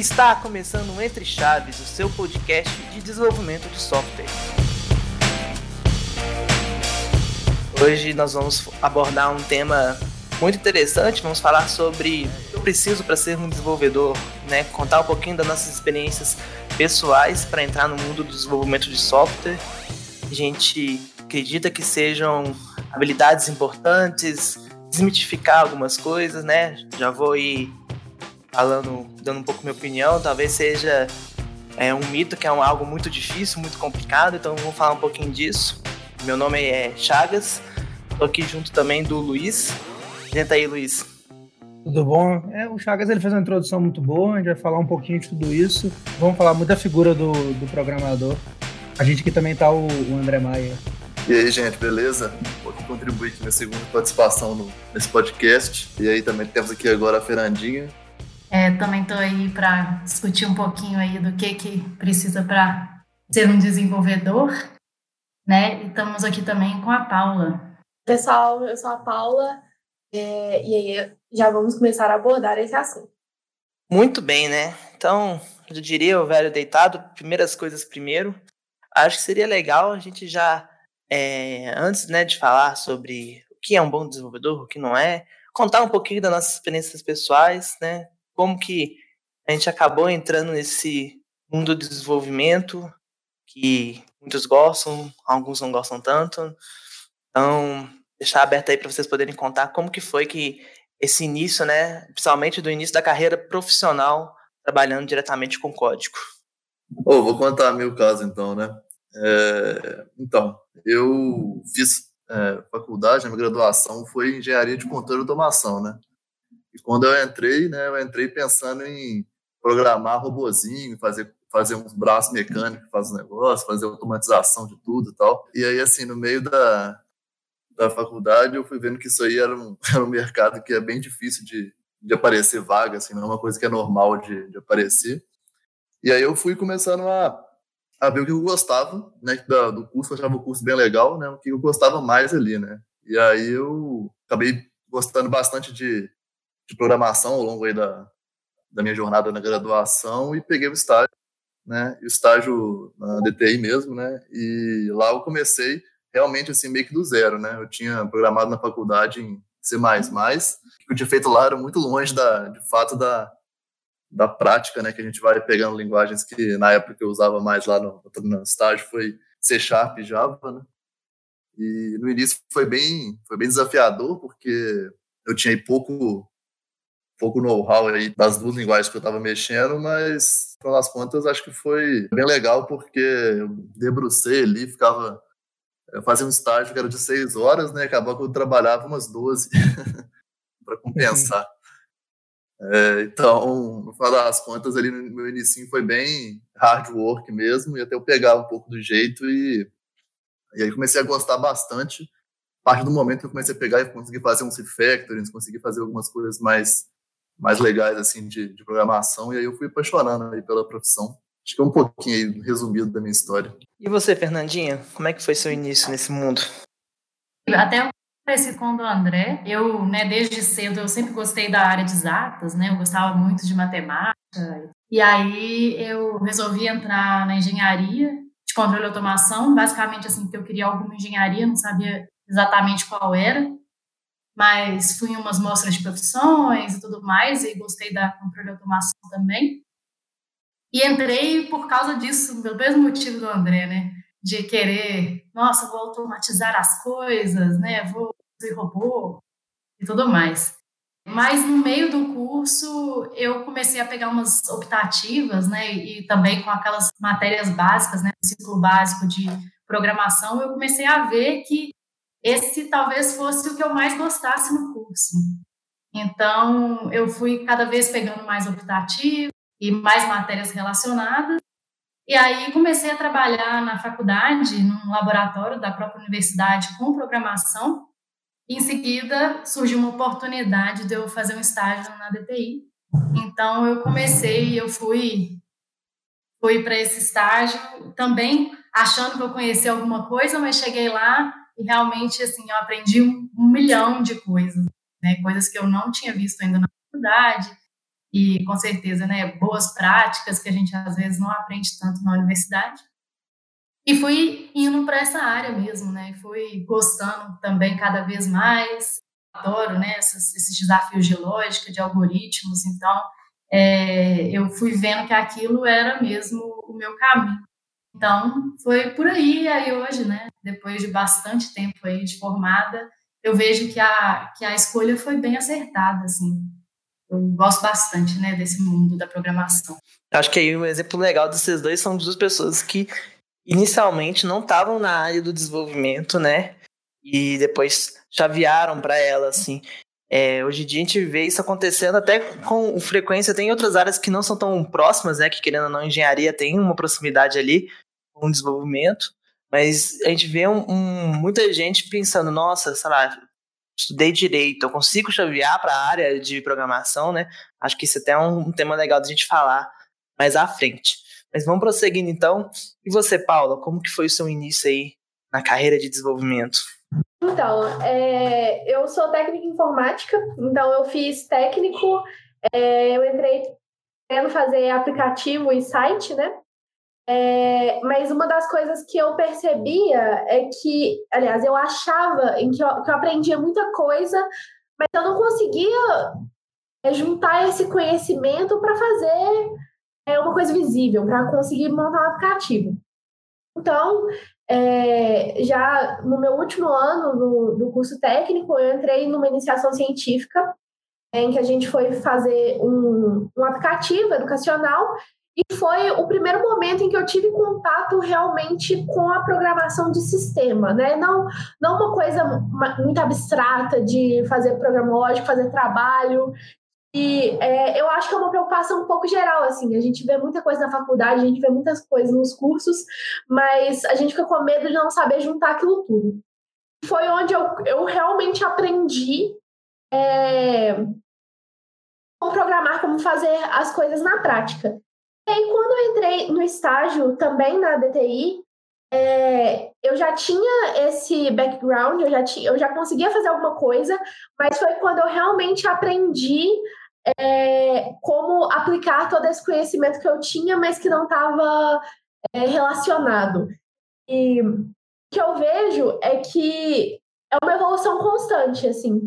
está começando Entre Chaves, o seu podcast de desenvolvimento de software. Hoje nós vamos abordar um tema muito interessante, vamos falar sobre o que eu preciso para ser um desenvolvedor, né? contar um pouquinho das nossas experiências pessoais para entrar no mundo do desenvolvimento de software. A gente acredita que sejam habilidades importantes, desmitificar algumas coisas, né? Já vou ir falando, dando um pouco minha opinião, talvez seja é, um mito que é um, algo muito difícil, muito complicado, então vou falar um pouquinho disso. Meu nome é Chagas, tô aqui junto também do Luiz. Senta aí, Luiz. Tudo bom? É, o Chagas ele fez uma introdução muito boa, a gente vai falar um pouquinho de tudo isso. Vamos falar muito da figura do, do programador. A gente aqui também tá o, o André Maia. E aí, gente, beleza? Vou contribuir aqui minha segunda participação no, nesse podcast. E aí também temos aqui agora a Fernandinha. É, também estou aí para discutir um pouquinho aí do que, que precisa para ser um desenvolvedor, né? E estamos aqui também com a Paula. Pessoal, eu sou a Paula é, e aí já vamos começar a abordar esse assunto. Muito bem, né? Então, eu diria o velho deitado, primeiras coisas primeiro. Acho que seria legal a gente já, é, antes né, de falar sobre o que é um bom desenvolvedor, o que não é, contar um pouquinho das nossas experiências pessoais, né? Como que a gente acabou entrando nesse mundo do desenvolvimento que muitos gostam, alguns não gostam tanto. Então, deixar aberto aí para vocês poderem contar como que foi que esse início, né, principalmente do início da carreira profissional, trabalhando diretamente com código. Oh, vou contar meu caso então, né? É, então, eu fiz é, faculdade, minha graduação foi engenharia de controle e automação, né? E quando eu entrei, né, eu entrei pensando em programar robozinho, fazer fazer uns braços mecânicos, fazer um negócio, fazer automatização de tudo e tal. E aí, assim, no meio da, da faculdade, eu fui vendo que isso aí era um, era um mercado que é bem difícil de, de aparecer vaga, assim, não é uma coisa que é normal de, de aparecer. E aí eu fui começando a, a ver o que eu gostava, né, do, do curso, eu achava o curso bem legal, né, o que eu gostava mais ali, né. E aí eu acabei gostando bastante de, de programação ao longo aí da, da minha jornada na graduação e peguei o estágio, né? Estágio na DTI mesmo, né? E lá eu comecei realmente assim meio que do zero, né? Eu tinha programado na faculdade em C++, o que eu tinha feito lá era muito longe da, de fato da, da prática, né? Que a gente vai pegando linguagens que na época eu usava mais lá no, no estágio foi C Sharp e Java, né? E no início foi bem, foi bem desafiador porque eu tinha pouco pouco know-how aí das duas linguagens que eu estava mexendo, mas, no das contas, acho que foi bem legal, porque eu debrucei ali, ficava. Eu fazia um estágio que era de seis horas, né? Acabou que eu trabalhava umas 12 para compensar. É, então, no final das contas, ali no meu início foi bem hard work mesmo, e até eu pegar um pouco do jeito e, e aí comecei a gostar bastante. A partir do momento que eu comecei a pegar e consegui fazer uns refactorings, consegui fazer algumas coisas mais mais legais assim de, de, programação e aí eu fui apaixonando aí pela profissão. Acho que é um pouquinho aí, resumido da minha história. E você, Fernandinha, como é que foi seu início nesse mundo? Até parecido com o do André, eu, né, desde cedo eu sempre gostei da área de exatas, né? Eu gostava muito de matemática. E aí eu resolvi entrar na engenharia de controle e automação, basicamente assim, porque eu queria alguma engenharia, não sabia exatamente qual era mas fui em umas mostras de profissões e tudo mais, e gostei da controle de automação também. E entrei por causa disso, pelo mesmo motivo do André, né? De querer, nossa, vou automatizar as coisas, né? Vou fazer robô e tudo mais. Mas no meio do curso eu comecei a pegar umas optativas, né? E também com aquelas matérias básicas, né? O ciclo básico de programação, eu comecei a ver que esse talvez fosse o que eu mais gostasse no curso. Então, eu fui cada vez pegando mais optativo e mais matérias relacionadas. E aí comecei a trabalhar na faculdade, num laboratório da própria universidade com programação. Em seguida, surgiu uma oportunidade de eu fazer um estágio na DTI. Então, eu comecei, eu fui fui para esse estágio também achando que eu conhecia alguma coisa, mas cheguei lá e realmente, assim, eu aprendi um, um milhão de coisas, né? Coisas que eu não tinha visto ainda na faculdade. e com certeza, né, boas práticas que a gente às vezes não aprende tanto na universidade. E fui indo para essa área mesmo, né? Fui gostando também cada vez mais. Adoro, né? Esses, desafios de lógica, de algoritmos. Então, é, eu fui vendo que aquilo era mesmo o meu caminho. Então, foi por aí. Aí hoje, né? Depois de bastante tempo aí de formada, eu vejo que a, que a escolha foi bem acertada, assim. Eu gosto bastante, né, desse mundo da programação. Acho que aí um exemplo legal desses dois são duas pessoas que inicialmente não estavam na área do desenvolvimento, né? E depois chavearam para ela, assim. É, hoje em dia a gente vê isso acontecendo até com frequência. Tem outras áreas que não são tão próximas, né? Que querendo ou não, engenharia tem uma proximidade ali com o desenvolvimento. Mas a gente vê um, um, muita gente pensando, nossa, sei lá, estudei direito, eu consigo chavear para a área de programação, né? Acho que isso até é um, tema legal da gente falar mais à frente. Mas vamos prosseguindo então. E você, Paula, como que foi o seu início aí na carreira de desenvolvimento? Então, é, eu sou técnica em informática, então eu fiz técnico, é, eu entrei querendo fazer aplicativo e site, né? É, mas uma das coisas que eu percebia é que, aliás, eu achava em que eu, que eu aprendia muita coisa, mas eu não conseguia é, juntar esse conhecimento para fazer é uma coisa visível para conseguir montar um aplicativo. Então, é, já no meu último ano do, do curso técnico, eu entrei numa iniciação científica, em que a gente foi fazer um, um aplicativo educacional e foi o primeiro momento em que eu tive contato realmente com a programação de sistema, né? Não, não uma coisa muito abstrata de fazer programa lógico, fazer trabalho e é, eu acho que é uma preocupação um pouco geral, assim. A gente vê muita coisa na faculdade, a gente vê muitas coisas nos cursos, mas a gente fica com medo de não saber juntar aquilo tudo. Foi onde eu, eu realmente aprendi é, como programar, como fazer as coisas na prática. E aí, quando eu entrei no estágio também na DTI, é, eu já tinha esse background, eu já, tinha, eu já conseguia fazer alguma coisa, mas foi quando eu realmente aprendi é, como aplicar todo esse conhecimento que eu tinha, mas que não estava é, relacionado. E o que eu vejo é que é uma evolução constante, assim.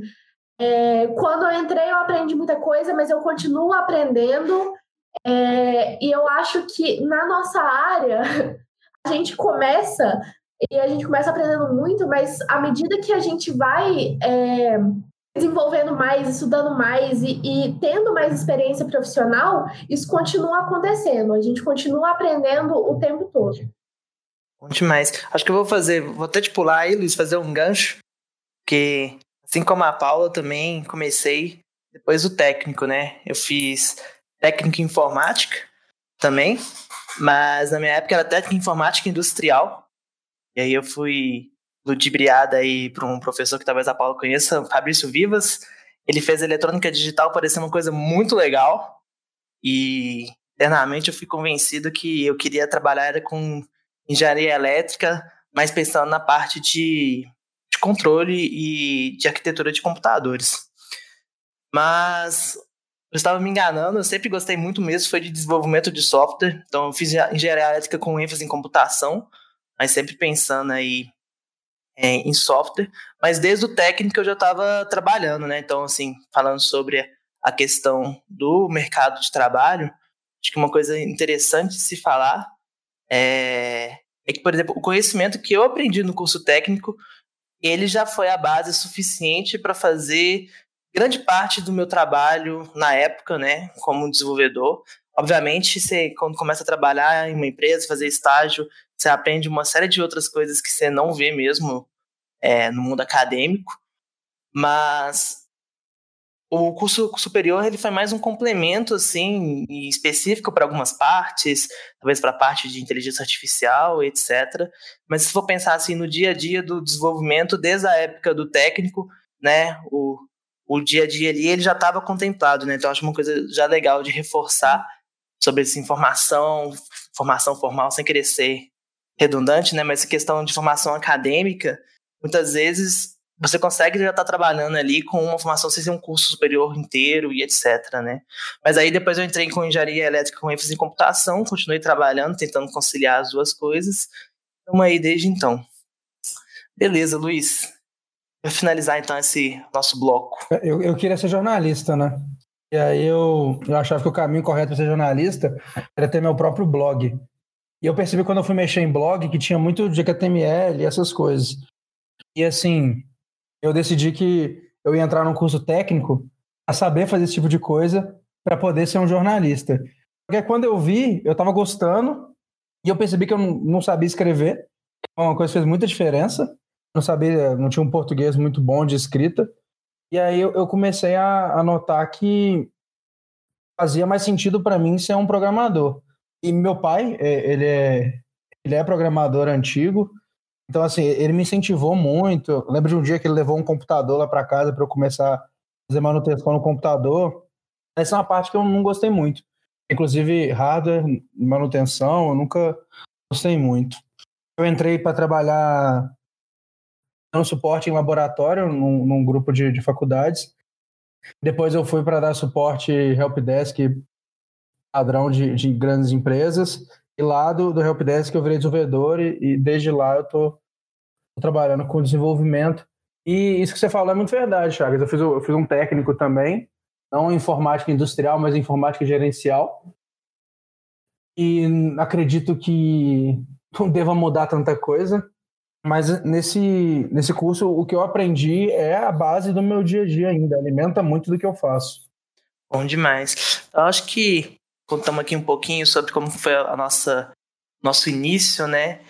É, quando eu entrei, eu aprendi muita coisa, mas eu continuo aprendendo. É, e eu acho que na nossa área, a gente começa e a gente começa aprendendo muito, mas à medida que a gente vai é, desenvolvendo mais, estudando mais e, e, tendo mais experiência profissional, isso continua acontecendo. A gente continua aprendendo o tempo todo. Bom demais. Acho que eu vou fazer, vou até te pular aí, Luiz, fazer um gancho, que assim como a Paula também comecei depois do técnico, né? Eu fiz técnico em informática também, mas na minha época era técnico em informática industrial. E aí eu fui ludibriada aí para um professor que talvez a Paula conheça, Fabrício Vivas. Ele fez eletrônica digital parecer uma coisa muito legal e internamente eu fui convencido que eu queria trabalhar com engenharia elétrica, mas pensando na parte de, de controle e de arquitetura de computadores. Mas eu estava me enganando, eu sempre gostei muito mesmo, foi de desenvolvimento de software. Então eu fiz engenharia elétrica com ênfase em computação, mas sempre pensando aí é, em software, mas desde o técnico eu já estava trabalhando, né? Então, assim, falando sobre a questão do mercado de trabalho, acho que uma coisa interessante de se falar é, é que, por exemplo, o conhecimento que eu aprendi no curso técnico, ele já foi a base suficiente para fazer grande parte do meu trabalho na época, né, como desenvolvedor. Obviamente, você, quando começa a trabalhar em uma empresa, fazer estágio, você aprende uma série de outras coisas que você não vê mesmo é, no mundo acadêmico, mas o curso superior ele foi mais um complemento assim específico para algumas partes, talvez para a parte de inteligência artificial, etc. Mas se for pensar assim no dia a dia do desenvolvimento desde a época do técnico, né, o, o dia a dia ali ele já estava contemplado, né? Então acho uma coisa já legal de reforçar sobre essa informação, formação formal sem querer ser redundante, né? Mas a questão de formação acadêmica, muitas vezes você consegue já estar tá trabalhando ali com uma formação sem ser um curso superior inteiro e etc, né? Mas aí depois eu entrei com engenharia elétrica com ênfase em computação, continuei trabalhando, tentando conciliar as duas coisas. Estamos aí desde então. Beleza, Luiz. Para finalizar então esse nosso bloco. Eu, eu queria ser jornalista, né? E aí eu, eu achava que o caminho correto para ser jornalista era ter meu próprio blog. E eu percebi quando eu fui mexer em blog que tinha muito de HTML e essas coisas. E assim, eu decidi que eu ia entrar num curso técnico a saber fazer esse tipo de coisa para poder ser um jornalista. Porque quando eu vi, eu estava gostando e eu percebi que eu não sabia escrever. Uma coisa que fez muita diferença. Não sabia, não tinha um português muito bom de escrita. E aí eu comecei a, notar que fazia mais sentido para mim ser um programador. E meu pai, é, ele é, ele é programador antigo, então, assim, ele me incentivou muito. Eu lembro de um dia que ele levou um computador lá para casa para eu começar a fazer manutenção no computador. Essa é uma parte que eu não gostei muito. Inclusive, hardware, manutenção, eu nunca gostei muito. Eu entrei para trabalhar no suporte em laboratório, num, num grupo de, de, faculdades. Depois eu fui para dar suporte helpdesk padrão de, de grandes empresas. E lá do, do Helpdesk eu virei desenvolvedor e, e desde lá eu tô, trabalhando com desenvolvimento. E isso que você falou é muito verdade, Chagas. Eu fiz, eu fiz um técnico também, não informática industrial, mas informática gerencial. E acredito que não deva mudar tanta coisa, mas nesse, nesse curso o que eu aprendi é a base do meu dia a dia ainda, alimenta muito do que eu faço. Bom demais. Eu acho que contamos aqui um pouquinho sobre como foi a nossa nosso início, né?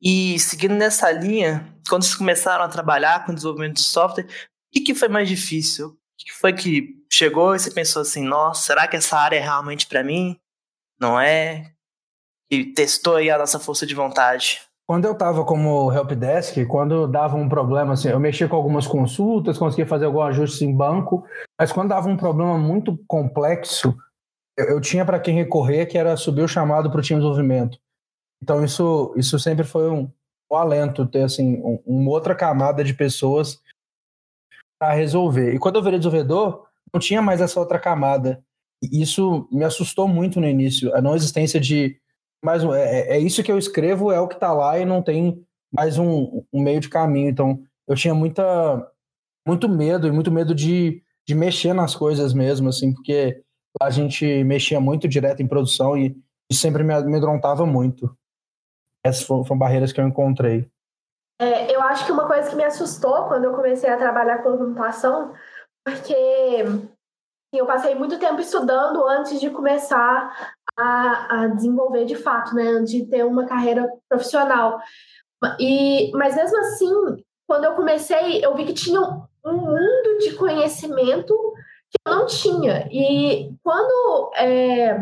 E seguindo nessa linha, quando vocês começaram a trabalhar com desenvolvimento de software, o que, que foi mais difícil? O que foi que chegou e você pensou assim, nossa, será que essa área é realmente para mim? Não é? E testou aí a nossa força de vontade. Quando eu estava como helpdesk, quando dava um problema, assim, eu mexia com algumas consultas, conseguia fazer algum ajuste em banco, mas quando dava um problema muito complexo, eu, eu tinha para quem recorrer, que era subir o chamado para o time de desenvolvimento. Então isso, isso sempre foi um, um alento, ter assim, um, uma outra camada de pessoas para resolver. E quando eu virei desenvolvedor, não tinha mais essa outra camada. E isso me assustou muito no início, a não existência de mais um, é, é isso que eu escrevo, é o que está lá e não tem mais um, um meio de caminho. Então eu tinha muita muito medo e muito medo de, de mexer nas coisas mesmo, assim, porque a gente mexia muito direto em produção e, e sempre me amedrontava muito. Essas foram, foram barreiras que eu encontrei. É, eu acho que uma coisa que me assustou quando eu comecei a trabalhar com computação, porque eu passei muito tempo estudando antes de começar a, a, desenvolver de fato, né, de ter uma carreira profissional. E, mas mesmo assim, quando eu comecei, eu vi que tinha um mundo de conhecimento que eu não tinha. E quando é,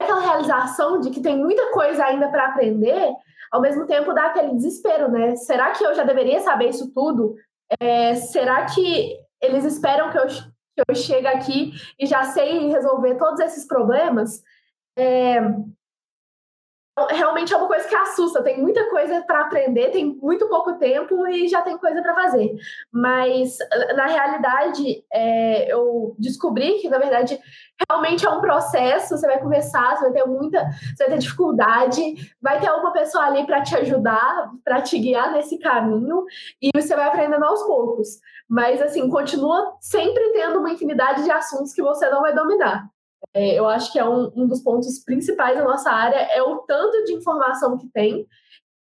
aquela realização de que tem muita coisa ainda para aprender, ao mesmo tempo dá aquele desespero, né? Será que eu já deveria saber isso tudo? É, será que eles esperam que eu, que eu chegue aqui e já sei resolver todos esses problemas? É, realmente é uma coisa que assusta. Tem muita coisa para aprender, tem muito pouco tempo e já tem coisa para fazer. Mas, na realidade, é, eu descobri que, na verdade, realmente é um processo. Você vai começar, você vai ter muita, você vai ter dificuldade, vai ter uma pessoa ali para te ajudar, para te guiar nesse caminho e você vai aprendendo aos poucos. Mas, assim, continua sempre tendo uma infinidade de assuntos que você não vai dominar. É, eu acho que é um, um dos pontos principais da nossa área é o tanto de informação que tem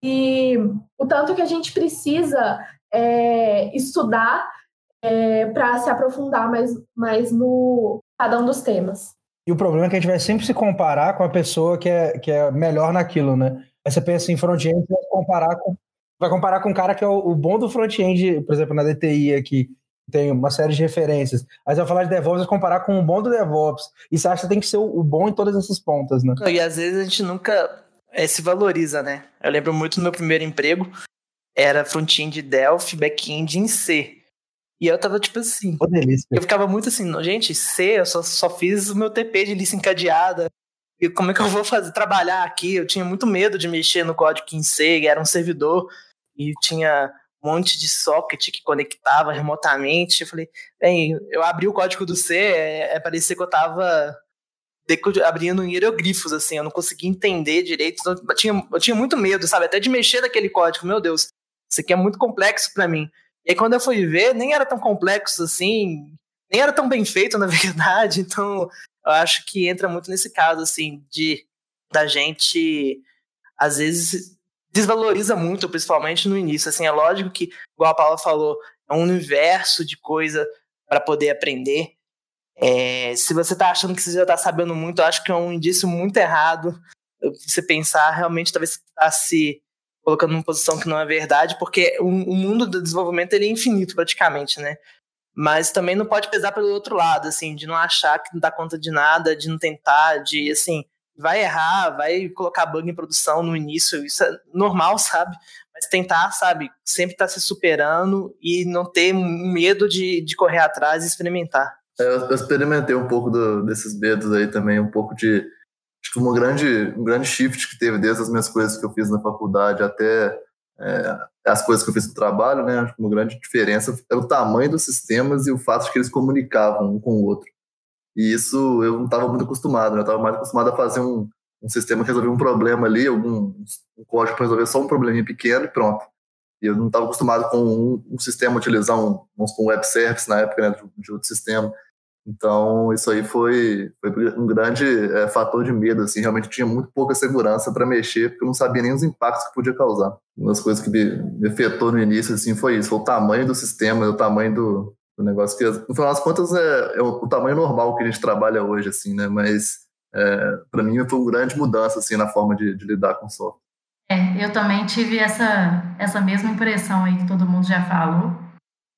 e o tanto que a gente precisa é, estudar é, para se aprofundar mais, mais no cada um dos temas. E o problema é que a gente vai sempre se comparar com a pessoa que é, que é melhor naquilo, né? Aí você pensa em front-end, vai comparar com vai comparar com um cara que é o, o bom do front-end, por exemplo, na DTI aqui, tem uma série de referências. Aí você vai falar de DevOps e comparar com o bom do DevOps. E você acha que tem que ser o bom em todas essas pontas, né? E às vezes a gente nunca é, se valoriza, né? Eu lembro muito do meu primeiro emprego, era front-end de Delphi, back-end em C. E eu tava tipo assim. Oh, delícia. Eu ficava muito assim, gente, C, eu só, só fiz o meu TP de lista encadeada. E como é que eu vou fazer trabalhar aqui? Eu tinha muito medo de mexer no código em C, era um servidor e tinha um monte de socket que conectava remotamente. Eu falei, bem, eu abri o código do C, é, é parecia que eu estava abrindo hieroglifos, assim, eu não conseguia entender direito. Então, eu, tinha, eu tinha muito medo, sabe, até de mexer naquele código. Meu Deus, isso aqui é muito complexo para mim. E aí, quando eu fui ver, nem era tão complexo assim, nem era tão bem feito, na verdade. Então, eu acho que entra muito nesse caso, assim, de da gente, às vezes, desvaloriza muito, principalmente no início. Assim, é lógico que, igual a Paula falou, é um universo de coisa para poder aprender. É, se você está achando que você já está sabendo muito, eu acho que é um indício muito errado. Você pensar realmente, talvez você está se colocando numa posição que não é verdade, porque o, o, mundo do desenvolvimento ele é infinito praticamente, né? Mas também não pode pesar pelo outro lado, assim, de não achar que não dá conta de nada, de não tentar, de assim, vai errar, vai colocar bug em produção no início, isso é normal, sabe? Mas tentar, sabe, sempre estar tá se superando e não ter medo de, de correr atrás e experimentar. É, eu experimentei um pouco do, desses medos aí também, um pouco de. Acho que uma grande, um grande shift que teve desde as minhas coisas que eu fiz na faculdade até é, as coisas que eu fiz no trabalho, né? Acho que uma grande diferença é o tamanho dos sistemas e o fato de que eles comunicavam um com o outro. E isso eu não estava muito acostumado, né? Eu estava mais acostumado a fazer um, um sistema que resolvia um problema ali, algum um código para resolver só um probleminha pequeno e pronto. E eu não estava acostumado com um, um, sistema utilizar um, um web service na época, né, de, de outro sistema. Então, isso aí foi, foi um grande é, fator de medo, assim, realmente tinha muito pouca segurança para mexer, porque eu não sabia nem os impactos que podia causar. Uma das coisas que me, me afetou no início, assim, foi isso, foi o tamanho do sistema, o tamanho do, do negócio, que no final das contas é, é o, o, tamanho normal que a gente trabalha hoje, assim, né, mas é, para mim foi uma grande mudança, assim, na forma de, de lidar com o software. É, eu também tive essa, essa mesma impressão aí que todo mundo já falou,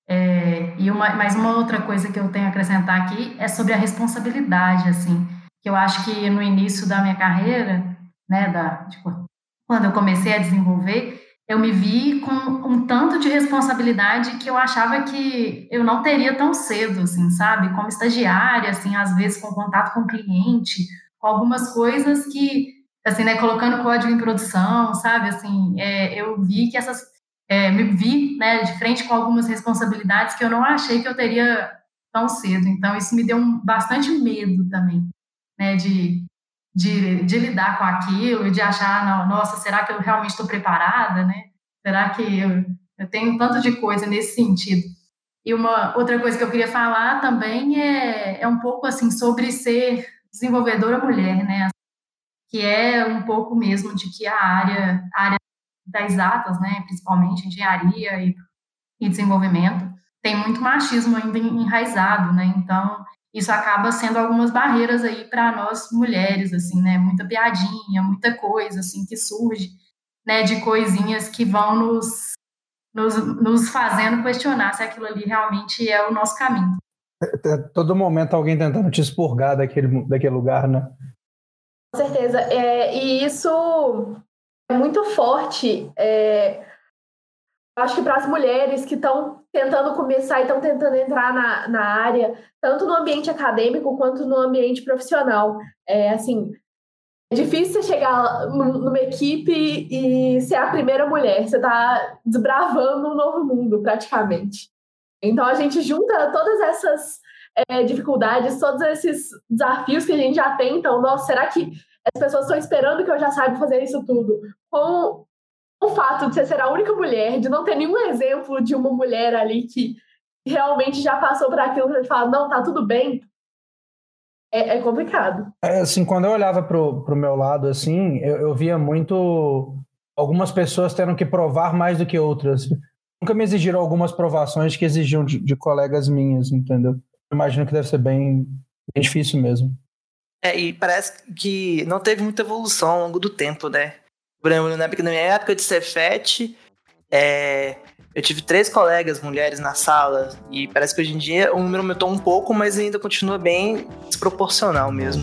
é, e uma, mais uma outra coisa que eu tenho a acrescentar aqui é sobre a responsabilidade, assim, que eu acho que no início da minha carreira, né, da, tipo, quando eu comecei a desenvolver, eu me vi com um tanto de responsabilidade que eu achava que eu não teria tão cedo, assim, sabe? Como estagiária, assim, às vezes com contato com o cliente, com algumas coisas que, assim, né, colocando código em produção, sabe? Assim, é, eu vi que essas é, me vi né, de frente com algumas responsabilidades que eu não achei que eu teria tão cedo. Então, isso me deu um, bastante medo também, né, de, de, de lidar com aquilo, de achar, não, nossa, será que eu realmente estou preparada, né? Será que eu, eu tenho tanto de coisa nesse sentido? E uma outra coisa que eu queria falar também é, é um pouco assim sobre ser desenvolvedora mulher, né? Que é um pouco mesmo de que a área, a área das exatas, né, principalmente engenharia e, e desenvolvimento, tem muito machismo ainda enraizado, né? Então, isso acaba sendo algumas barreiras aí para nós mulheres, assim, né? Muita piadinha, muita coisa assim que surge, né, de coisinhas que vão nos nos, nos fazendo questionar se aquilo ali realmente é o nosso caminho. É, é, todo momento alguém tentando te expurgar daquele, daquele lugar, né? Com certeza. É, e isso é muito forte. É, acho que para as mulheres que estão tentando começar e estão tentando entrar na, na área, tanto no ambiente acadêmico quanto no ambiente profissional. É assim, é difícil você chegar numa equipe e ser a primeira mulher. Você está desbravando um novo mundo, praticamente. Então a gente junta todas essas é, dificuldades, todos esses desafios que a gente já tem. Então, nossa, será que as pessoas estão esperando que eu já saiba fazer isso tudo. Com o fato de você ser a única mulher, de não ter nenhum exemplo de uma mulher ali que realmente já passou por aquilo, que gente fala, não, tá tudo bem, é, é complicado. É, assim, quando eu olhava pro, pro meu lado, assim, eu, eu via muito algumas pessoas tendo que provar mais do que outras. Nunca me exigiram algumas provações que exigiam de, de colegas minhas, entendeu? Eu imagino que deve ser bem, bem difícil mesmo. É, e parece que não teve muita evolução ao longo do tempo, né? Exemplo, na minha época de Cefet, é, eu tive três colegas mulheres na sala e parece que hoje em dia o número aumentou um pouco, mas ainda continua bem desproporcional mesmo.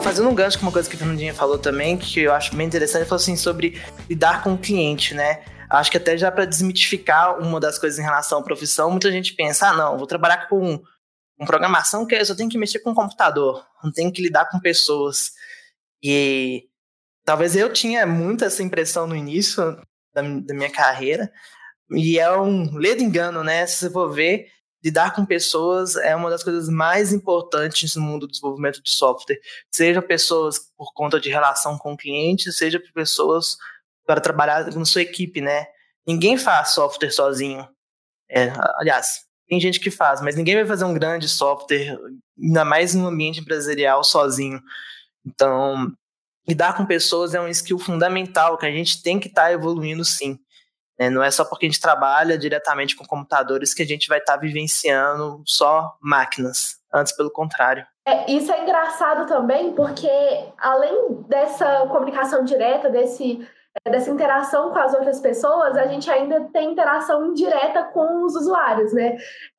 Fazendo um gancho com uma coisa que a Fernandinha falou também, que eu acho bem interessante, falou assim sobre lidar com o cliente, né? Acho que até já para desmitificar uma das coisas em relação à profissão, muita gente pensa, ah, não, vou trabalhar com, com programação que eu só tenho que mexer com computador, não tenho que lidar com pessoas. E talvez eu tinha muito essa impressão no início da, da minha carreira, e é um ledo engano, né? Se você for ver, lidar com pessoas é uma das coisas mais importantes no mundo do desenvolvimento de software. Seja pessoas por conta de relação com o cliente, seja pessoas para trabalhar na sua equipe, né? Ninguém faz software sozinho. É, aliás, tem gente que faz, mas ninguém vai fazer um grande software, ainda mais no ambiente empresarial, sozinho. Então, lidar com pessoas é um skill fundamental que a gente tem que estar tá evoluindo sim. É, não é só porque a gente trabalha diretamente com computadores que a gente vai estar tá vivenciando só máquinas. Antes, pelo contrário. É, isso é engraçado também, porque além dessa comunicação direta, desse, dessa interação com as outras pessoas, a gente ainda tem interação indireta com os usuários, né?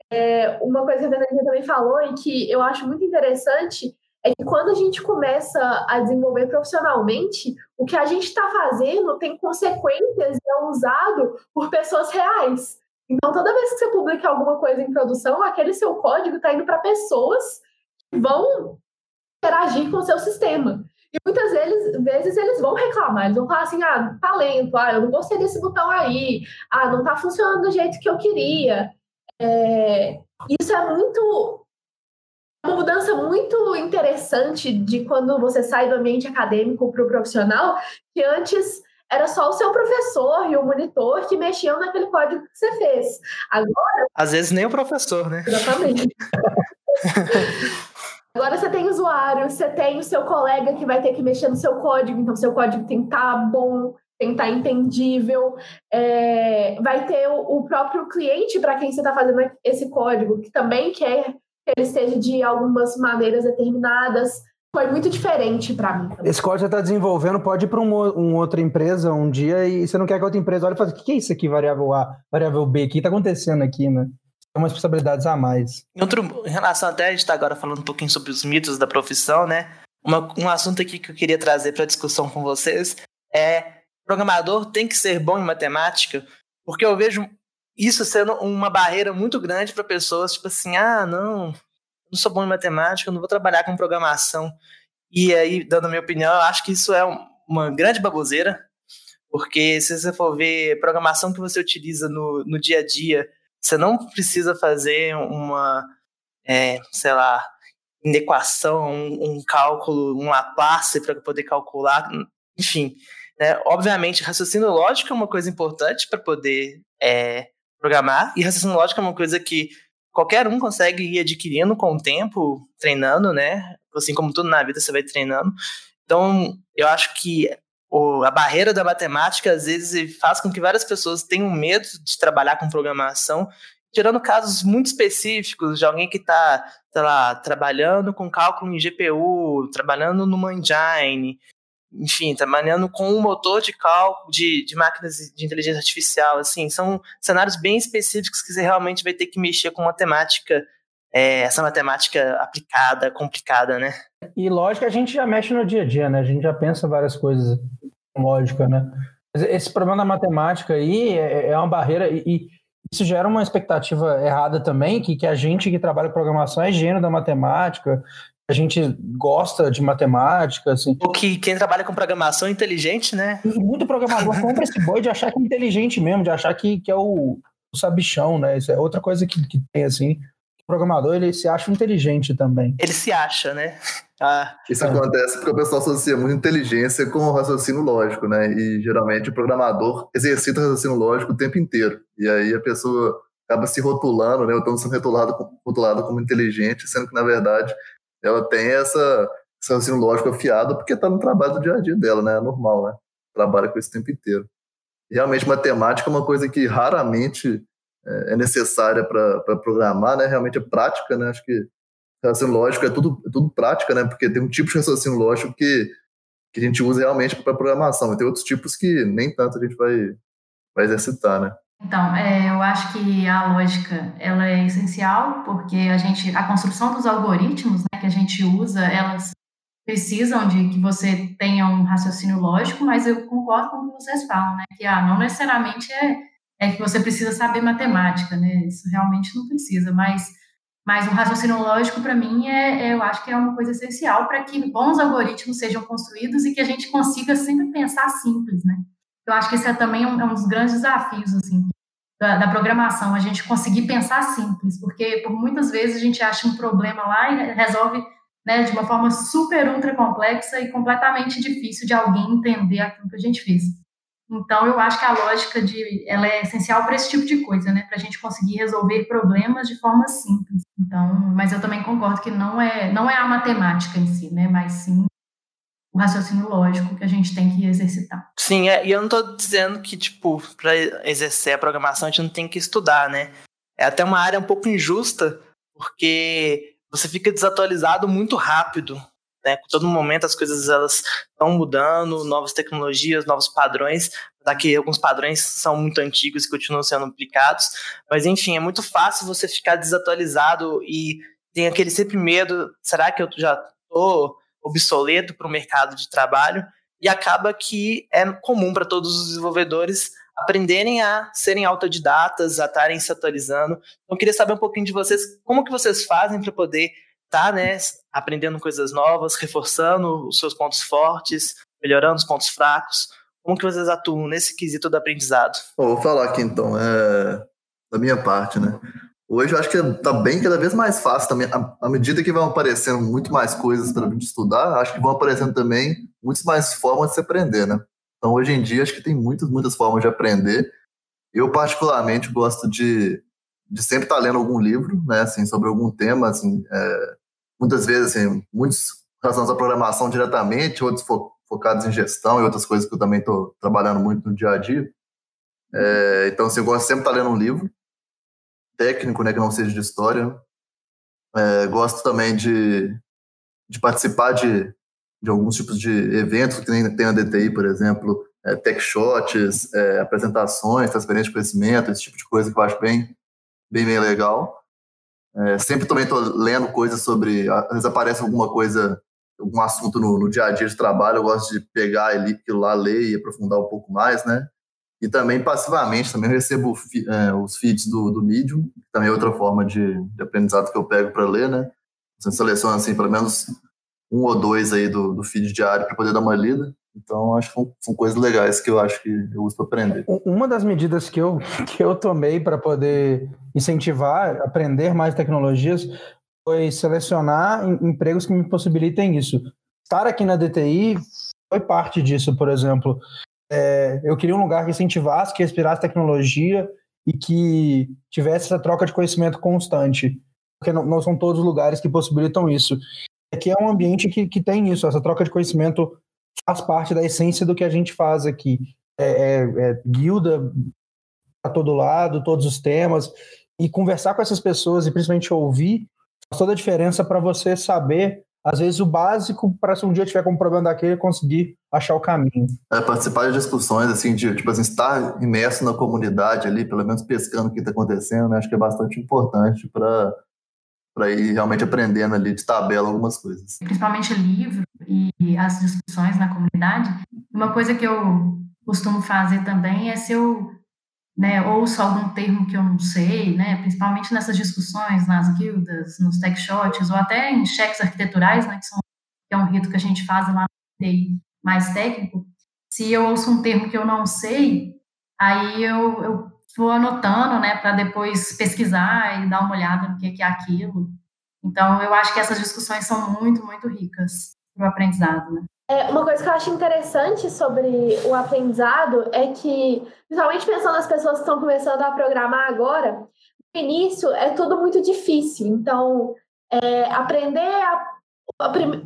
É, uma coisa que a Fernanda também falou e que eu acho muito interessante é que quando a gente começa a desenvolver profissionalmente, o que a gente está fazendo tem consequências e é usado por pessoas reais. Então, toda vez que você publica alguma coisa em produção, aquele seu código está indo para pessoas que vão interagir com o seu sistema. E muitas vezes, vezes eles vão reclamar, eles vão falar assim: ah, talento, ah, eu não gostei desse botão aí, ah, não está funcionando do jeito que eu queria. É, isso é muito uma mudança muito interessante de quando você sai do ambiente acadêmico para o profissional, que antes era só o seu professor e o monitor que mexiam naquele código que você fez. Agora. Às vezes nem o professor, né? Exatamente. Agora você tem usuário, você tem o seu colega que vai ter que mexer no seu código, então seu código tem que estar tá bom, tem que estar tá entendível. É, vai ter o, próprio cliente para quem você está fazendo esse código, que também quer ele seja de algumas maneiras determinadas. Foi muito diferente para mim. Esse código você está desenvolvendo pode ir para uma, uma, outra empresa um dia e você não quer que a outra empresa olhe e fale: o que é isso aqui, variável A, variável B? O que está acontecendo aqui, né? Tem umas responsabilidades a mais. Em, outro, em relação até, a gente está agora falando um pouquinho sobre os mitos da profissão, né? Uma, um assunto aqui que eu queria trazer para discussão com vocês é programador tem que ser bom em matemática, porque eu vejo isso sendo uma barreira muito grande para pessoas, tipo assim, ah, não, não sou bom em matemática, eu não vou trabalhar com programação. E aí, dando a minha opinião, eu acho que isso é uma grande baboseira, porque se você for ver programação que você utiliza no, no dia a dia, você não precisa fazer uma, é, sei lá, equação, um, um cálculo, um Laplace para poder calcular, enfim. Né? Obviamente, raciocínio lógico é uma coisa importante para poder é, programar, e raciocínio lógico é uma coisa que qualquer um consegue ir adquirindo com o tempo, treinando, né? Assim como tudo na vida você vai treinando. Então, eu acho que o, a barreira da matemática, às vezes, faz com que várias pessoas tenham medo de trabalhar com programação, tirando casos muito específicos de alguém que está, sei lá, trabalhando com cálculo em GPU, trabalhando no engine, enfim, trabalhando com um motor de cálculo de, de máquinas de inteligência artificial, assim, são cenários bem específicos que você realmente vai ter que mexer com matemática, é, essa matemática aplicada, complicada, né? E lógica a gente já mexe no dia a dia, né? A gente já pensa várias coisas lógica, né? Esse problema da matemática aí é, é uma barreira e, e isso gera uma expectativa errada também, que, que a gente que trabalha com programação é gênio da matemática, a gente gosta de matemática, assim. Ou que quem trabalha com programação é inteligente, né? E muito programador compra esse boi de achar que é inteligente mesmo, de achar que, que é o, o sabichão, né? Isso é outra coisa que, que tem, assim. O programador, ele se acha inteligente também. Ele se acha, né? Ah, Isso acontece porque o pessoal associa muito inteligência com raciocínio lógico, né? E geralmente o programador exercita o raciocínio lógico o tempo inteiro. E aí a pessoa acaba se rotulando, né? Ou então sendo rotulado, rotulado como inteligente, sendo que, na verdade, ela tem essa, esse raciocínio lógico afiado porque está no trabalho do dia a dia dela, né? É normal, né? Trabalha com isso o tempo inteiro. Realmente, matemática é uma coisa que raramente é, é necessária para programar, né? Realmente é prática, né? Acho que raciocínio lógico é tudo, é tudo prática, né? Porque tem um tipo de raciocínio lógico que, que a gente usa realmente para programação, e tem outros tipos que nem tanto a gente vai, vai exercitar, né? Então, é, eu acho que a lógica ela é essencial porque a gente, a construção dos algoritmos né, que a gente usa, elas precisam de que você tenha um raciocínio lógico, mas eu concordo com o que vocês falam, né? Que ah, não necessariamente é, é que você precisa saber matemática, né? Isso realmente não precisa, mas Mas o raciocínio lógico, para mim, é, é, eu acho que é uma coisa essencial para que bons algoritmos sejam construídos e que a gente consiga sempre pensar simples, né? Eu acho que esse é também um, é um dos grandes desafios, assim, da, da, programação, a gente conseguir pensar simples, porque por muitas vezes a gente acha um problema lá e resolve né, de uma forma super ultra complexa e completamente difícil de alguém entender aquilo que a gente fez. Então, eu acho que a lógica de, ela é essencial para esse tipo de coisa, né? Para a gente conseguir resolver problemas de forma simples. Então, mas eu também concordo que não é, não é a matemática em si, né? Mas sim o raciocínio lógico que a gente tem que exercitar. Sim, é, e eu não estou dizendo que, tipo, para exercer a programação a gente não tem que estudar, né? É até uma área um pouco injusta, porque você fica desatualizado muito rápido né? Todo momento as coisas elas estão mudando, novas tecnologias, novos padrões. Daqui alguns padrões são muito antigos e continuam sendo aplicados, mas enfim, é muito fácil você ficar desatualizado e tem aquele sempre medo, será que eu já estou obsoleto para o mercado de trabalho? E acaba que é comum para todos os desenvolvedores aprenderem a serem autodidatas, a estarem se atualizando. Então, eu queria saber um pouquinho de vocês, como que vocês fazem para poder tá, né, aprendendo coisas novas, reforçando os seus pontos fortes, melhorando os pontos fracos. Como que vocês atuam nesse quesito do aprendizado? Bom, vou falar aqui então, é, da minha parte, né? Hoje eu acho que tá bem cada vez mais fácil também. À medida que vão aparecendo muito mais coisas para a gente estudar, acho que vão aparecendo também muitas mais formas de se aprender, né? Então hoje em dia acho que tem muitas, muitas formas de aprender. Eu particularmente gosto de de sempre estar tá lendo algum livro, né, assim, sobre algum tema, assim, é, muitas vezes, assim, muitos relacionados à programação diretamente, outros fo focados em gestão e outras coisas que eu também estou trabalhando muito no dia a dia. É, então, assim, eu gosto sempre de estar lendo um livro técnico, né, que não seja de história. É, gosto também de, de participar de, de alguns tipos de eventos que tem, tem a DTI, por exemplo, é, tech shots, é, apresentações, transferência de conhecimento, esse tipo de coisa que eu acho bem, bem, bem legal. É, sempre também estou lendo coisas sobre. Às vezes aparece alguma coisa, algum assunto no, no, dia a dia de trabalho, eu gosto de pegar aquilo lá, ler e aprofundar um pouco mais, né? E também passivamente, também recebo é, os feeds do, do Medium, que também é outra forma de, de aprendizado que eu pego para ler, né? Você seleciona, assim, pelo menos um ou dois aí do, do feed diário para poder dar uma lida. Então, acho que são, são, coisas legais que eu acho que eu uso para aprender. Uma das medidas que eu, que eu tomei para poder incentivar, aprender mais tecnologias, foi selecionar empregos que me possibilitem isso. Estar aqui na DTI foi parte disso, por exemplo. É, eu queria um lugar que incentivasse, que respirasse tecnologia e que tivesse essa troca de conhecimento constante. Porque não, não são todos os lugares que possibilitam isso. Aqui é um ambiente que, que tem isso, essa troca de conhecimento faz parte da essência do que a gente faz aqui. É, é, é guilda a todo lado, todos os temas, e conversar com essas pessoas e principalmente ouvir faz toda a diferença para você saber, às vezes, o básico para se um dia tiver com um problema daquele conseguir achar o caminho. É, participar de discussões, assim, de tipo assim, estar imerso na comunidade ali, pelo menos pescando o que está acontecendo, né? acho que é bastante importante para para ir realmente aprendendo ali de tabela algumas coisas. Principalmente livro e as discussões na comunidade. Uma coisa que eu costumo fazer também é se eu né, ouço algum termo que eu não sei, né, principalmente nessas discussões nas guildas, nos tech shots, ou até em cheques arquiteturais, né, que, são, que é um rito que a gente faz lá no mais técnico, se eu ouço um termo que eu não sei, aí eu, eu vou anotando, né, para depois pesquisar e dar uma olhada no que, que é aquilo. Então, eu acho que essas discussões são muito, muito ricas para o aprendizado, né? É, uma coisa que eu acho interessante sobre o aprendizado é que, principalmente pensando nas pessoas que estão começando a programar agora, no início é tudo muito difícil. Então, é, aprender a,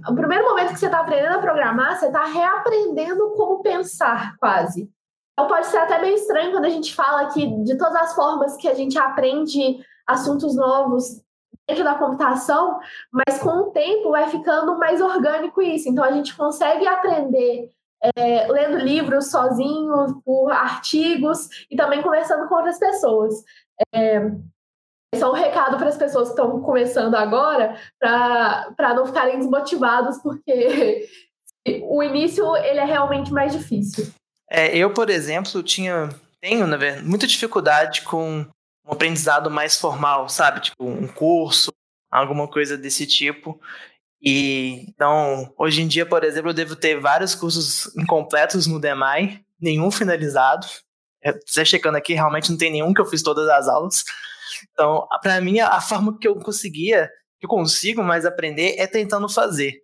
o primeiro momento que você está aprendendo a programar, você está reaprendendo como pensar, quase. Então pode ser até meio estranho quando a gente fala que de todas as formas que a gente aprende assuntos novos dentro da computação, mas com o tempo vai ficando mais orgânico isso. Então a gente consegue aprender é, lendo livros sozinho, por artigos e também conversando com outras pessoas. É, esse é um recado para as pessoas que estão começando agora, para não ficarem desmotivados, porque o início ele é realmente mais difícil. É, eu, por exemplo, tinha, tenho, na verdade, muita dificuldade com um aprendizado mais formal, sabe? Tipo, um curso, alguma coisa desse tipo. E então, hoje em dia, por exemplo, eu devo ter vários cursos incompletos no DEMAI, nenhum finalizado. Você checando aqui, realmente não tem nenhum que eu fiz todas as aulas. Então, para mim, a forma que eu conseguia, que eu consigo mais aprender é tentando fazer.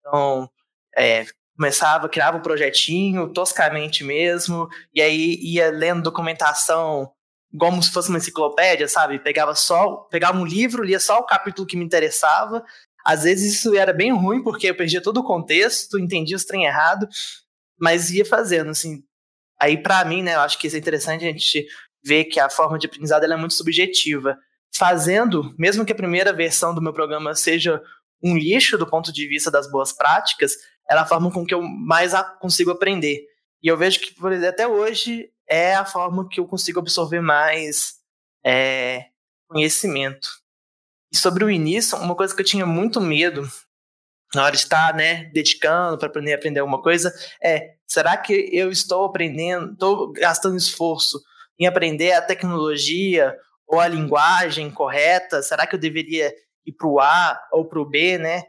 Então, é, começava, criava um projetinho, toscamente mesmo, e aí ia lendo documentação como se fosse uma enciclopédia, sabe? Pegava só, pegava um livro, lia só o capítulo que me interessava. Às vezes isso era bem ruim, porque eu perdia todo o contexto, entendia os trem errado, mas ia fazendo, assim. Aí, para mim, né, eu acho que isso é interessante a gente ver que a forma de aprendizado é muito subjetiva. Fazendo, mesmo que a primeira versão do meu programa seja um lixo do ponto de vista das boas práticas, é a forma com que eu mais consigo aprender. E eu vejo que, por exemplo, até hoje, é a forma que eu consigo absorver mais é, conhecimento. E sobre o início, uma coisa que eu tinha muito medo na hora de estar né, dedicando para aprender, aprender alguma coisa é: será que eu estou aprendendo, estou gastando esforço em aprender a tecnologia ou a linguagem correta? Será que eu deveria ir para o A ou para o B, né?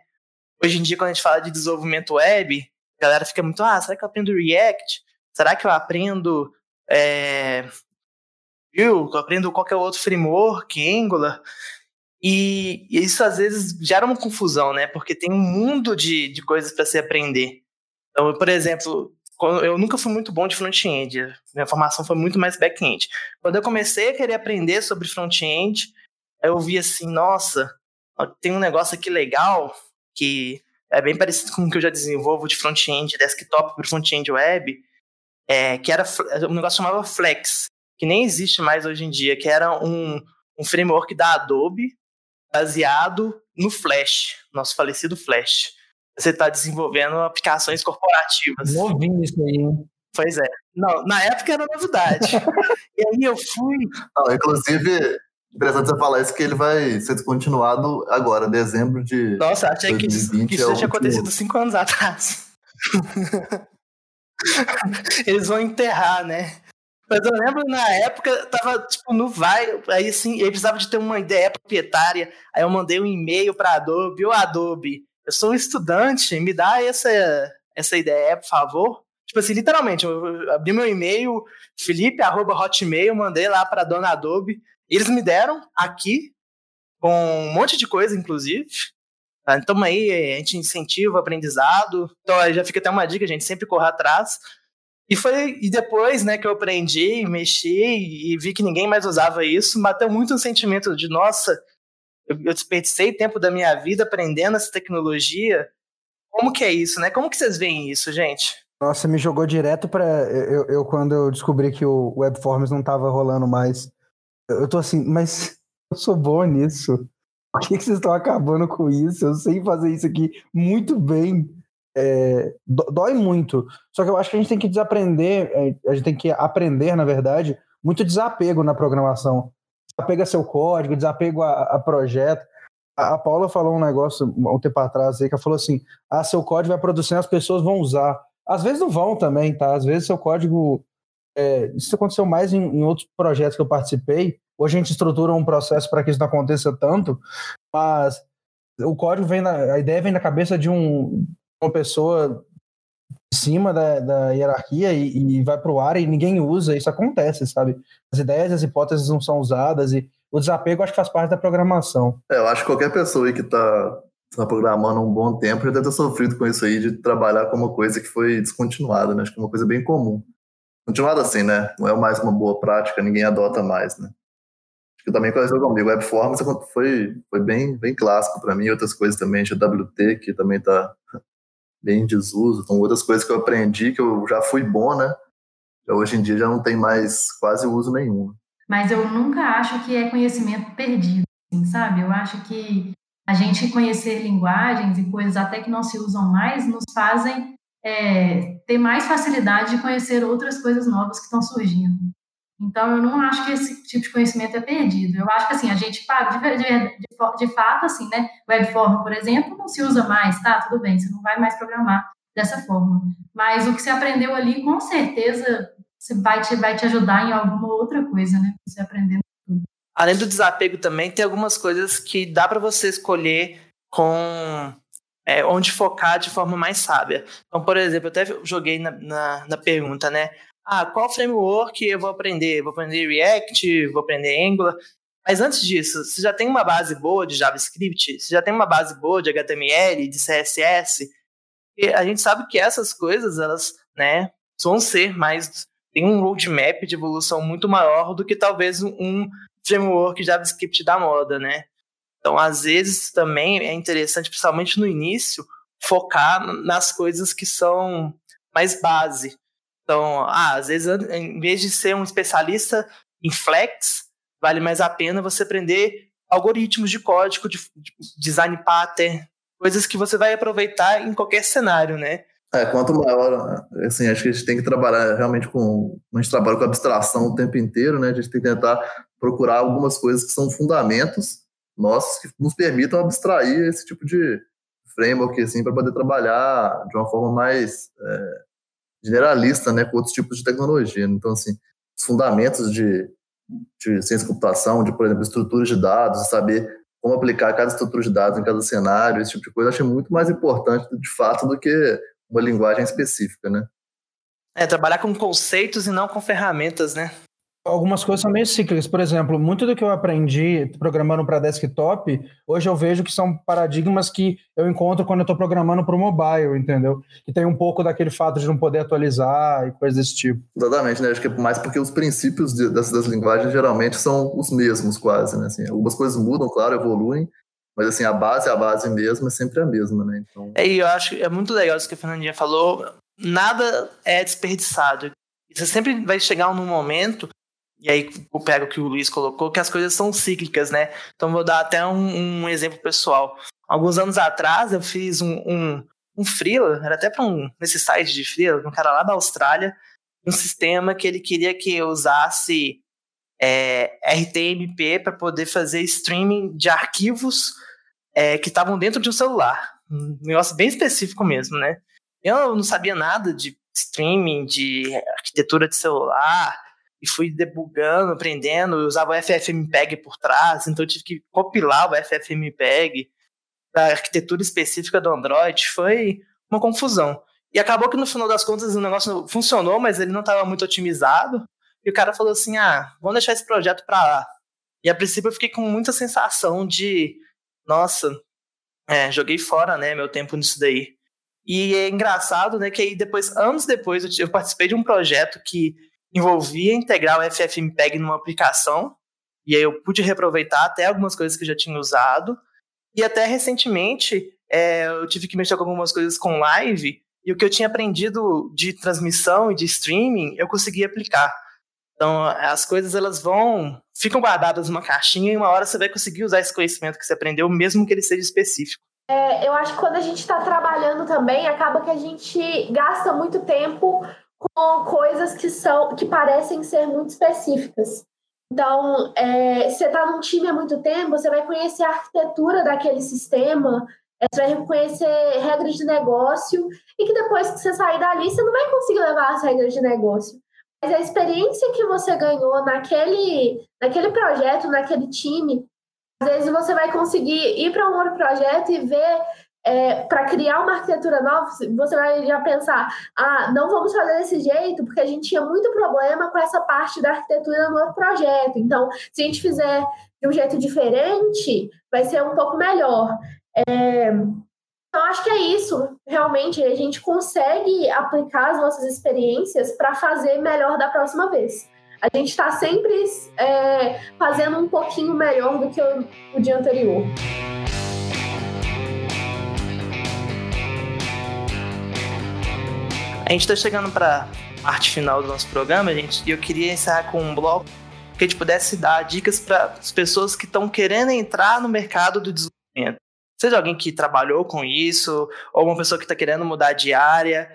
Hoje em dia, quando a gente fala de desenvolvimento web, a galera fica muito, ah, será que eu aprendo React? Será que eu aprendo é, eu aprendo qualquer outro framework, Angular, e isso às vezes gera uma confusão, né? Porque tem um mundo de, de coisas para se aprender. Então, por exemplo, eu nunca fui muito bom de front-end, minha formação foi muito mais back-end. Quando eu comecei a querer aprender sobre front-end, eu vi assim, nossa, tem um negócio aqui legal que é bem parecido com o que eu já desenvolvo de front-end desktop para front-end web, é, que era um negócio chamava Flex, que nem existe mais hoje em dia, que era um, um framework da Adobe baseado no Flash, nosso falecido Flash. Você está desenvolvendo aplicações corporativas. Novinho isso aí, hein? Pois é. Não, na época era novidade. e aí eu fui. Não, inclusive, interessante você falar isso que ele vai ser descontinuado agora, dezembro de. Nossa, achei 2020 que isso, que isso é tinha acontecido cinco anos atrás. Eles vão enterrar, né? Mas eu lembro na época, tava tipo no vai, aí assim, ele precisava de ter uma ideia proprietária. Aí eu mandei um e-mail para Adobe, ô Adobe, eu sou um estudante, me dá essa essa ideia, por favor. Tipo assim, literalmente, eu abri meu e-mail, felipe@hotmail, mandei lá para dona Adobe. Eles me deram aqui com um monte de coisa, inclusive. Então aí a gente incentiva o aprendizado. Então aí já fica até uma dica, a gente sempre correr atrás. E foi e depois, né, que eu aprendi, mexi e vi que ninguém mais usava isso, bateu muito um sentimento de nossa, eu, eu desperdicei tempo da minha vida aprendendo essa tecnologia. Como que é isso, né? Como que vocês veem isso, gente? Nossa, me jogou direto para eu, eu, quando eu descobri que o Webforms não estava rolando mais. Eu tô assim, mas eu sou bom nisso. Por que, que vocês estão acabando com isso? Eu sei fazer isso aqui muito bem. É, dói muito. Só que eu acho que a gente tem que desaprender, é, a gente tem que aprender, na verdade, muito desapego na programação. Desapego a seu código, desapego a, a projeto. A, a, Paula falou um negócio um tempo atrás aí, que ela falou assim: ah, seu código vai produzindo, as pessoas vão usar. Às vezes não vão também, tá? Às vezes seu código. É, isso aconteceu mais em, em outros projetos que eu participei. Hoje a gente estrutura um processo para que isso não aconteça tanto, mas o código vem na, a ideia vem na cabeça de um, uma pessoa em cima da, da hierarquia e, e vai para o ar e ninguém usa, isso acontece, sabe? As ideias, as hipóteses não são usadas e o desapego acho que faz parte da programação. É, eu acho que qualquer pessoa aí que está tá programando um bom tempo já deve ter sofrido com isso aí de trabalhar com uma coisa que foi descontinuada, né? Acho que é uma coisa bem comum. Continuada assim, né? Não é mais uma boa prática, ninguém adota mais, né? Que também aconteceu comigo. Webforms foi, foi bem, bem clássico para mim, outras coisas também, GWT, que também está bem em desuso, então outras coisas que eu aprendi, que eu já fui bom, né? Hoje em dia já não tem mais quase uso nenhum. Mas eu nunca acho que é conhecimento perdido, assim, sabe? Eu acho que a gente conhecer linguagens e coisas até que não se usam mais nos fazem é, ter mais facilidade de conhecer outras coisas novas que estão surgindo. Então, eu não acho que esse tipo de conhecimento é perdido. Eu acho que, assim, a gente paga, de, de, de, fato, assim, né? Webform, por exemplo, não se usa mais, tá? Tudo bem, você não vai mais programar dessa forma. Mas o que você aprendeu ali, com certeza, você vai te, vai te ajudar em alguma outra coisa, né? Você aprendendo tudo. além do desapego também, tem algumas coisas que dá para você escolher com é, onde focar de forma mais sábia. Então, por exemplo, eu até joguei na, na, na, pergunta, né? Ah, qual framework eu vou aprender? Vou aprender React, vou aprender Angular. Mas antes disso, você já tem uma base boa de JavaScript, você já tem uma base boa de HTML, de CSS, e a gente sabe que essas coisas, elas, né, vão ser mais, tem um roadmap de evolução muito maior do que talvez um framework JavaScript da moda, né? Então, às vezes, também é interessante, principalmente no início, focar nas coisas que são mais base. Então, ah, às vezes, em vez de ser um especialista em Flex, vale mais a pena você aprender algoritmos de código, de, de design pattern, coisas que você vai aproveitar em qualquer cenário, né? É, quanto maior, assim, acho que a gente tem que trabalhar realmente com, a gente trabalha com abstração o tempo inteiro, né? A gente tem que tentar procurar algumas coisas que são fundamentos nossos que nos permitam abstrair esse tipo de framework assim para poder trabalhar de uma forma mais é, generalista, né, com outros tipos de tecnologia. Então, assim, os fundamentos de, de ciência de computação, de, por exemplo, estruturas de dados, saber como aplicar cada estrutura de dados em cada cenário, esse tipo de coisa, eu acho muito mais importante, de fato, do que uma linguagem específica, né? É, trabalhar com conceitos e não com ferramentas, né? Algumas coisas são meio cíclicas. Por exemplo, muito do que eu aprendi programando para desktop, hoje eu vejo que são paradigmas que eu encontro quando eu estou programando para o mobile, entendeu? Que tem um pouco daquele fato de não poder atualizar e coisas desse tipo. Exatamente, né? Acho que é mais porque os princípios de, das, das linguagens geralmente são os mesmos, quase, né? Assim, algumas coisas mudam, claro, evoluem, mas assim, a base, a base mesmo é sempre a mesma, né? Então... É, e eu acho que é muito legal isso que a Fernandinha falou. Nada é desperdiçado. Você sempre vai chegar num momento e aí eu pego o que o Luiz colocou, que as coisas são cíclicas, né? Então vou dar até um, um exemplo pessoal. Alguns anos atrás eu fiz um, um, um freela, era até para um nesse site de freela, um cara lá da Austrália, um sistema que ele queria que eu usasse é, RTMP para poder fazer streaming de arquivos é, que estavam dentro de um celular. Um negócio bem específico mesmo, né? Eu não sabia nada de streaming, de arquitetura de celular, e fui debugando, aprendendo, eu usava o FFmpeg por trás, então eu tive que compilar o FFmpeg da arquitetura específica do Android, foi uma confusão. E acabou que no final das contas o negócio funcionou, mas ele não estava muito otimizado, e o cara falou assim, ah, vamos deixar esse projeto para lá. E a princípio eu fiquei com muita sensação de, nossa, é, joguei fora, né, meu tempo nisso daí. E é engraçado, né, que aí depois, anos depois, eu, participei de um projeto que envolvia integrar o FFmpeg numa aplicação, e aí eu pude reaproveitar até algumas coisas que eu já tinha usado, e até recentemente é, eu tive que mexer com algumas coisas com live, e o que eu tinha aprendido de transmissão e de streaming, eu consegui aplicar. Então, as coisas elas vão, ficam guardadas numa caixinha e uma hora você vai conseguir usar esse conhecimento que você aprendeu, mesmo que ele seja específico. É, eu acho que quando a gente está trabalhando também, acaba que a gente gasta muito tempo com coisas que são que parecem ser muito específicas. Então, é, você está num time há muito tempo, você vai conhecer a arquitetura daquele sistema, é, você vai conhecer regras de negócio, e que depois que você sair dali, você não vai conseguir levar as regras de negócio. Mas a experiência que você ganhou naquele, naquele projeto, naquele time, às vezes você vai conseguir ir para um outro projeto e ver é, para criar uma arquitetura nova, você vai já pensar, ah, não vamos fazer desse jeito, porque a gente tinha muito problema com essa parte da arquitetura no projeto. Então, se a gente fizer de um jeito diferente, vai ser um pouco melhor. É, então, acho que é isso. Realmente, a gente consegue aplicar as nossas experiências para fazer melhor da próxima vez. A gente está sempre é, fazendo um pouquinho melhor do que o, o dia anterior. A gente está chegando para a parte final do nosso programa, gente, e eu queria encerrar com um bloco que a gente pudesse dar dicas para as pessoas que estão querendo entrar no mercado do desenvolvimento. Seja alguém que trabalhou com isso, ou uma pessoa que está querendo mudar de área.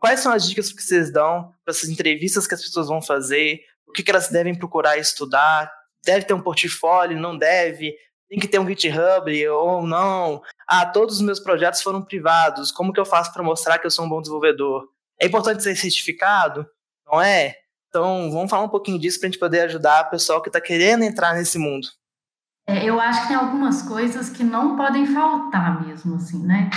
Quais são as dicas que vocês dão para essas entrevistas que as pessoas vão fazer? O que, que elas devem procurar estudar? Deve ter um portfólio? Não deve? Tem que ter um GitHub ou não? Ah, todos os meus projetos foram privados. Como que eu faço para mostrar que eu sou um bom desenvolvedor? É importante ser certificado? Não é? Então, vamos falar um pouquinho disso para a gente poder ajudar o pessoal que está querendo entrar nesse mundo. É, eu acho que tem algumas coisas que não podem faltar mesmo, assim, né?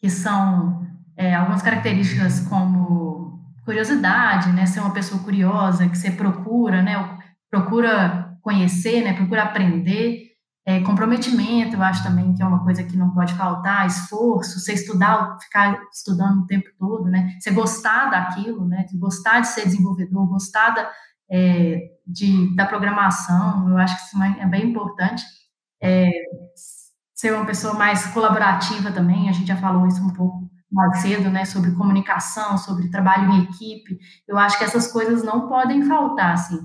Que são é, algumas características como curiosidade, né? Ser uma pessoa curiosa, que você procura, né? Procura conhecer, né? Procura aprender. É, comprometimento, eu acho também que é uma coisa que não pode faltar, esforço, você estudar, ficar estudando o tempo todo, né? Você gostar daquilo, né? Gostar de ser desenvolvedor, gostar da, é, de, da programação, eu acho que isso é bem importante. É, ser uma pessoa mais colaborativa também, a gente já falou isso um pouco mais cedo, né, sobre comunicação, sobre trabalho em equipe. Eu acho que essas coisas não podem faltar, assim.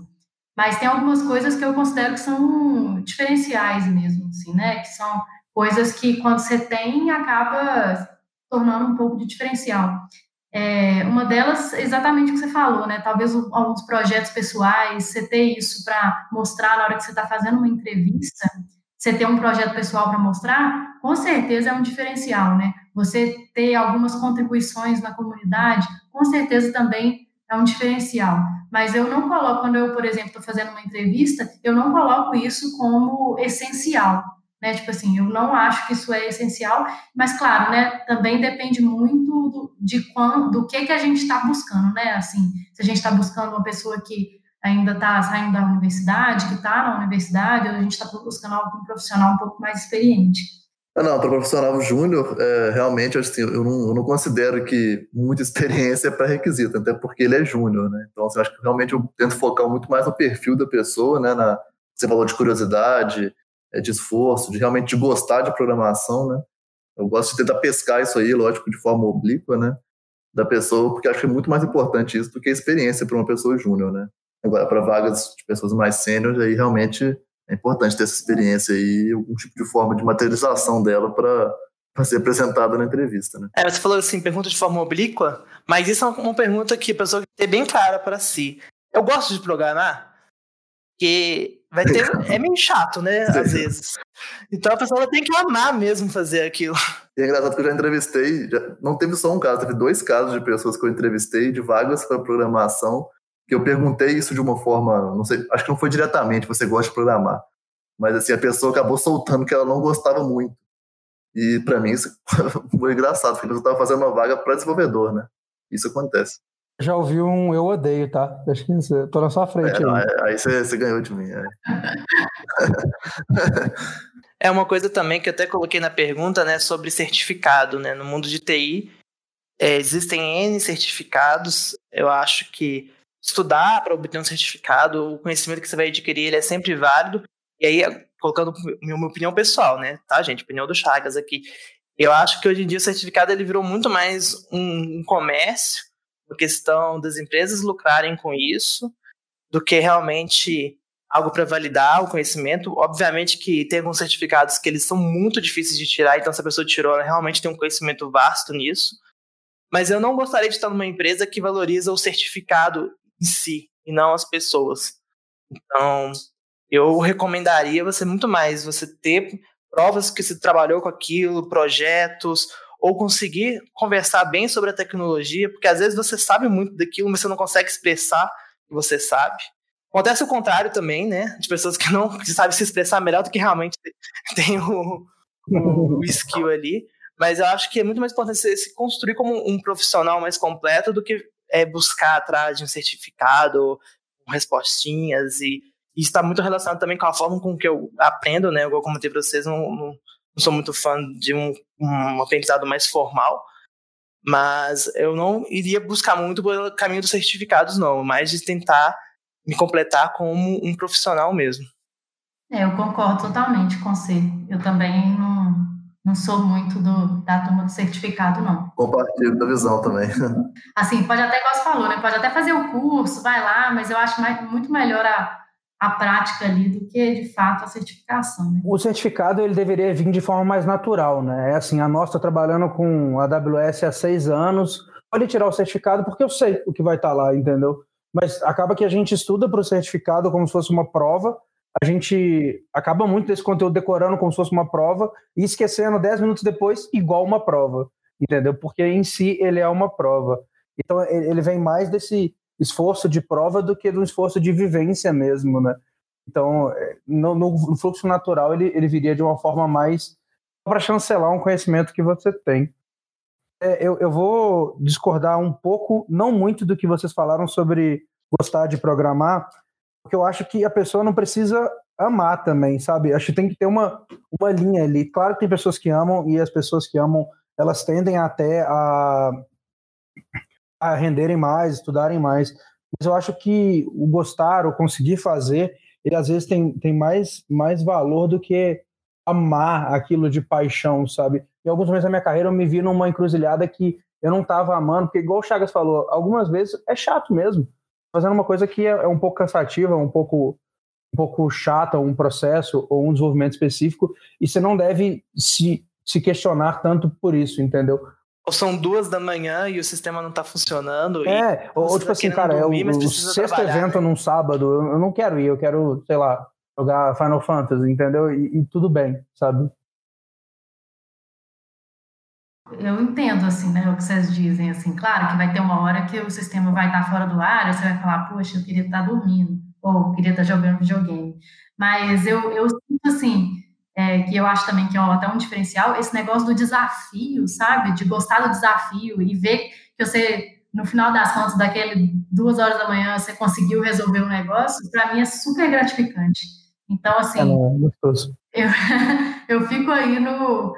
Mas tem algumas coisas que eu considero que são diferenciais mesmo, assim, né? Que são coisas que quando você tem acaba tornando um pouco de diferencial. É, uma delas, exatamente o que você falou, né? Talvez alguns projetos pessoais, você ter isso para mostrar na hora que você está fazendo uma entrevista, você ter um projeto pessoal para mostrar, com certeza é um diferencial, né? Você ter algumas contribuições na comunidade, com certeza também é um diferencial. Mas eu não coloco, quando eu, por exemplo, estou fazendo uma entrevista, eu não coloco isso como essencial, né? Tipo assim, eu não acho que isso é essencial, mas claro, né? Também depende muito do, de quando, do que que a gente está buscando, né? Assim, se a gente está buscando uma pessoa que ainda está saindo da universidade, que está na universidade, ou a gente está buscando algum profissional um pouco mais experiente. Ah, não, para profissional júnior, é, realmente assim, eu, não, eu não considero que muita experiência é pré-requisito, até porque ele é júnior, né? Então, assim, acho que realmente eu tento focar muito mais no perfil da pessoa, né? Na, você falou de curiosidade, é, de esforço, de realmente de gostar de programação, né? Eu gosto de tentar pescar isso aí, lógico, de forma oblíqua, né? Da pessoa, porque acho que é muito mais importante isso do que a experiência para uma pessoa júnior, né? Agora, para vagas de pessoas mais sêniores, aí realmente é importante ter essa experiência e algum tipo de forma de materialização dela para ser apresentada na entrevista, né? É, você falou assim, pergunta de forma oblíqua, mas isso é uma pergunta que a pessoa tem bem clara para si. Eu gosto de programar, que vai ter é meio chato, né, às vezes. Então a pessoa tem que amar mesmo fazer aquilo. E é engraçado que eu já entrevistei, já, não teve só um caso, teve dois casos de pessoas que eu entrevistei de vagas para programação que eu perguntei isso de uma forma, não sei, acho que não foi diretamente, você gosta de programar, mas assim, a pessoa acabou soltando que ela não gostava muito. E para mim isso foi engraçado, porque eu estava fazendo uma vaga para desenvolvedor, né? Isso acontece. Já ouvi um eu odeio, tá? Acho que você, tô na sua frente. É, aí. É, aí você, você, ganhou de mim. É. é uma coisa também que eu até coloquei na pergunta, né, sobre certificado, né? No mundo de TI, é, existem N certificados. Eu acho que estudar para obter um certificado, o conhecimento que você vai adquirir, ele é sempre válido. E aí, colocando minha opinião pessoal, né? Tá, gente? Opinião do Chagas aqui. Eu acho que hoje em dia o certificado ele virou muito mais um, um comércio, uma questão das empresas lucrarem com isso, do que realmente algo para validar o conhecimento. Obviamente que tem alguns certificados que eles são muito difíceis de tirar, então se a pessoa tirou, ela realmente tem um conhecimento vasto nisso. Mas eu não gostaria de estar numa empresa que valoriza o certificado em si e não as pessoas. Então, eu recomendaria você muito mais você ter provas que você trabalhou com aquilo, projetos, ou conseguir conversar bem sobre a tecnologia, porque às vezes você sabe muito daquilo, mas você não consegue expressar que você sabe. Acontece o contrário também, né? De pessoas que não sabem se expressar melhor do que realmente tem o, o, o skill ali. Mas eu acho que é muito mais importante você se construir como um profissional mais completo do que é, buscar atrás de um certificado, respostinhas, e está muito relacionado também com a forma com que eu aprendo, né? Igual comentei para vocês, não, não, não, sou muito fã de um, um aprendizado mais formal, mas eu não iria buscar muito pelo caminho dos certificados, não, mas de tentar me completar como um profissional mesmo. É, eu concordo totalmente com você. Eu também não, não sou muito do, da turma do certificado, não. Compartilho da visão também. Assim, pode até, como você falou, né? Pode até fazer o curso, vai lá, mas eu acho mais, muito melhor a, a prática ali do que, de fato, a certificação. Né? O certificado, ele deveria vir de forma mais natural, né? É assim, a nossa está trabalhando com a AWS há seis anos, pode tirar o certificado porque eu sei o que vai estar tá lá, entendeu? Mas acaba que a gente estuda para o certificado como se fosse uma prova, a gente acaba muito desse conteúdo decorando como se fosse uma prova e esquecendo 10 minutos depois igual uma prova, entendeu? Porque em si ele é uma prova. Então ele vem mais desse esforço de prova do que um esforço de vivência mesmo, né? Então, é, no, no fluxo natural, ele, ele viria de uma forma mais para chancelar um conhecimento que você tem. É, eu, eu vou discordar um pouco, não muito do que vocês falaram sobre gostar de programar, porque eu acho que a pessoa não precisa amar também, sabe? Acho que tem que ter uma, uma linha ali. Claro que tem pessoas que amam e as pessoas que amam, elas tendem até a, a renderem mais, estudarem mais. Mas eu acho que o gostar, ou conseguir fazer, ele às vezes tem, tem mais, mais valor do que amar aquilo de paixão, sabe? Em alguns momentos da minha carreira eu me vi numa encruzilhada que eu não estava amando, porque igual o Chagas falou, algumas vezes é chato mesmo. Fazendo uma coisa que é, é um pouco cansativa, um pouco um pouco chata, um processo ou um desenvolvimento específico, e você não deve se, se questionar tanto por isso, entendeu? Ou são duas da manhã e o sistema não está funcionando. É, ou, tipo tá assim, cara, é dormir, é o, o sexto evento né? num sábado, eu não quero ir, eu quero, sei lá, jogar Final Fantasy, entendeu? E, e tudo bem, sabe? Eu entendo, assim, né, o que vocês dizem, assim, claro que vai ter uma hora que o sistema vai estar fora do ar, você vai falar, poxa, eu queria estar dormindo, ou queria estar jogando videogame. Mas eu, eu sinto, assim, é, que eu acho também que é até um diferencial, esse negócio do desafio, sabe? De gostar do desafio e ver que você, no final das contas, daquele duas horas da manhã, você conseguiu resolver um negócio, para mim é super gratificante. Então, assim, é, eu, eu fico aí no,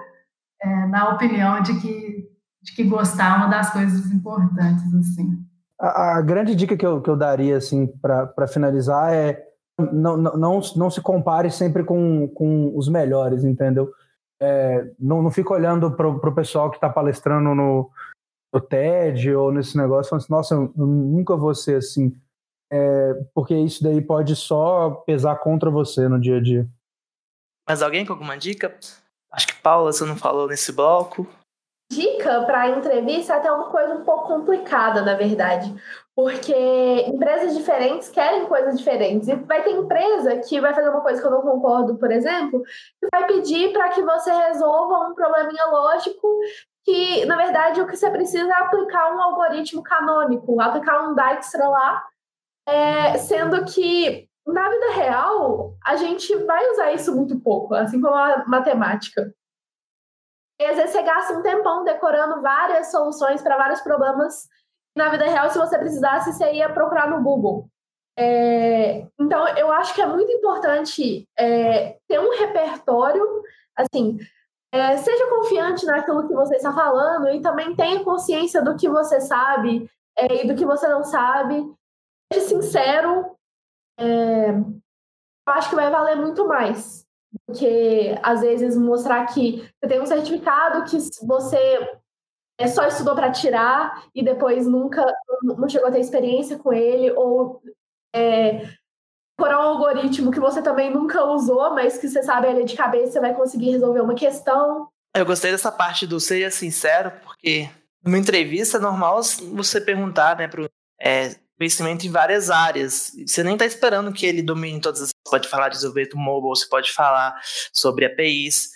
é, na opinião de que, de que gostar é uma das coisas importantes, assim. A, a grande dica que eu, que eu daria, assim, para finalizar é não, não, não se compare sempre com, com os melhores, entendeu? É, não, não fica olhando para o pessoal que está palestrando no, no TED ou nesse negócio, falando assim, nossa, eu nunca vou ser assim. É, porque isso daí pode só pesar contra você no dia a dia. Mas alguém com alguma dica? Acho que Paula, você não falou nesse bloco. Dica para entrevista é até uma coisa um pouco complicada, na verdade. Porque empresas diferentes querem coisas diferentes. E vai ter empresa que vai fazer uma coisa que eu não concordo, por exemplo, que vai pedir para que você resolva um probleminha lógico que, na verdade, o que você precisa é aplicar um algoritmo canônico, aplicar um Dijkstra lá, é, sendo que na vida real a gente vai usar isso muito pouco, assim como a matemática. E às vezes você gasta um tempão decorando várias soluções para vários problemas. Na vida real, se você precisasse, você ia procurar no Google. É, então, eu acho que é muito importante é, ter um repertório, assim, é, seja confiante naquilo que você está falando e também tenha consciência do que você sabe é, e do que você não sabe. Seja sincero, é, eu acho que vai valer muito mais porque às vezes mostrar que você tem um certificado que você é, só estudou para tirar e depois nunca não chegou a ter experiência com ele, ou é, por um algoritmo que você também nunca usou, mas que você sabe ele de cabeça, você vai conseguir resolver uma questão. Eu gostei dessa parte do seja sincero, porque numa entrevista normal você perguntar, né, pro, é, conhecimento em várias áreas. Você nem está esperando que ele domine todas as. Você pode falar de desenvolvimento mobile, você pode falar sobre APIs.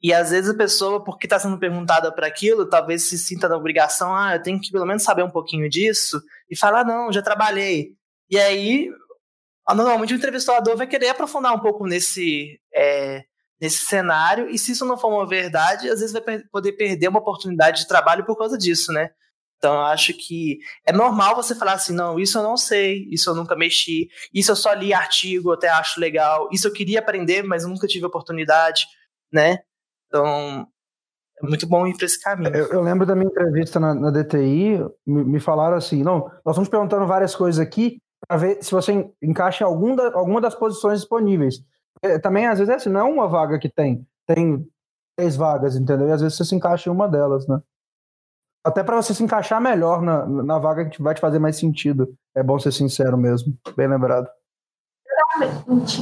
E às vezes a pessoa, porque está sendo perguntada para aquilo, talvez se sinta na obrigação, ah, eu tenho que pelo menos saber um pouquinho disso, e falar, não, já trabalhei. E aí, normalmente o entrevistador vai querer aprofundar um pouco nesse, é, nesse cenário, e se isso não for uma verdade, às vezes vai poder perder uma oportunidade de trabalho por causa disso, né? Então, eu acho que é normal você falar assim: não, isso eu não sei, isso eu nunca mexi, isso eu só li artigo, até acho legal, isso eu queria aprender, mas nunca tive oportunidade, né? Então, é muito bom ir para esse caminho. Eu, eu, lembro da minha entrevista na, na DTI, me, me, falaram assim: não, nós estamos perguntando várias coisas aqui para ver se você encaixa algum da, alguma das posições disponíveis. É, também, às vezes, é assim, não é uma vaga que tem, tem três vagas, entendeu? E às vezes você se encaixa em uma delas, né? Até para você se encaixar melhor na, na vaga que vai te fazer mais sentido. É bom ser sincero mesmo. Bem lembrado.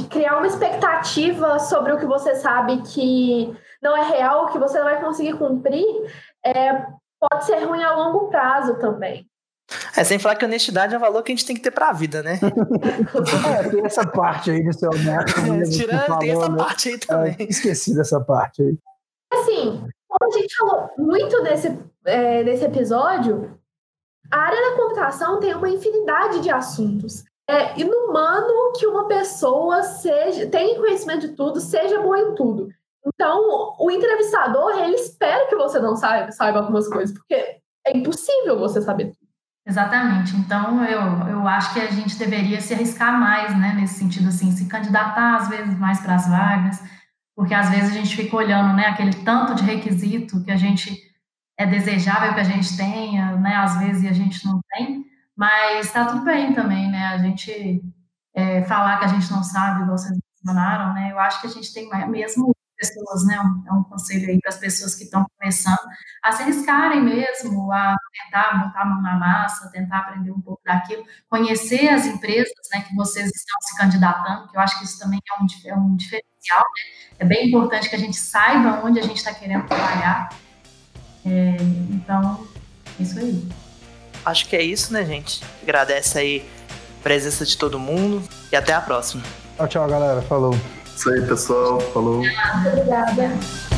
Criar uma expectativa sobre o que você sabe que não é real, que você não vai conseguir cumprir, é, pode ser ruim a longo prazo também. É, sem falar que honestidade é um valor que a gente tem que ter para a vida, né? é, tem essa parte aí do seu neto. É, tirando, falou, tem essa né? parte aí também. É, esqueci dessa parte aí. Assim, como a gente falou muito desse, é, desse episódio, a área da computação tem uma infinidade de assuntos. É inumano que uma pessoa seja tenha conhecimento de tudo, seja boa em tudo. Então, o entrevistador, ele espera que você não saiba, saiba algumas coisas, porque é impossível você saber tudo. Exatamente. Então, eu, eu acho que a gente deveria se arriscar mais, né, nesse sentido, assim, se candidatar às vezes mais para as vagas, porque às vezes a gente fica olhando, né, aquele tanto de requisito que a gente é desejável que a gente tenha, né, às vezes a gente não tem, mas está tudo bem também, né, a gente é, falar que a gente não sabe, igual vocês mencionaram, né, eu acho que a gente tem mesmo pessoas, né? É um conselho aí para as pessoas que estão começando a se arriscarem mesmo, a tentar botar a mão na massa, tentar aprender um pouco daquilo, conhecer as empresas, né? Que vocês estão se candidatando, que eu acho que isso também é um, é um diferencial. Né? É bem importante que a gente saiba onde a gente está querendo trabalhar. É, então, é isso aí. Acho que é isso, né, gente? Agradece aí a presença de todo mundo e até a próxima. Tchau, tchau, galera. Falou. Isso aí, pessoal. Falou. Obrigada.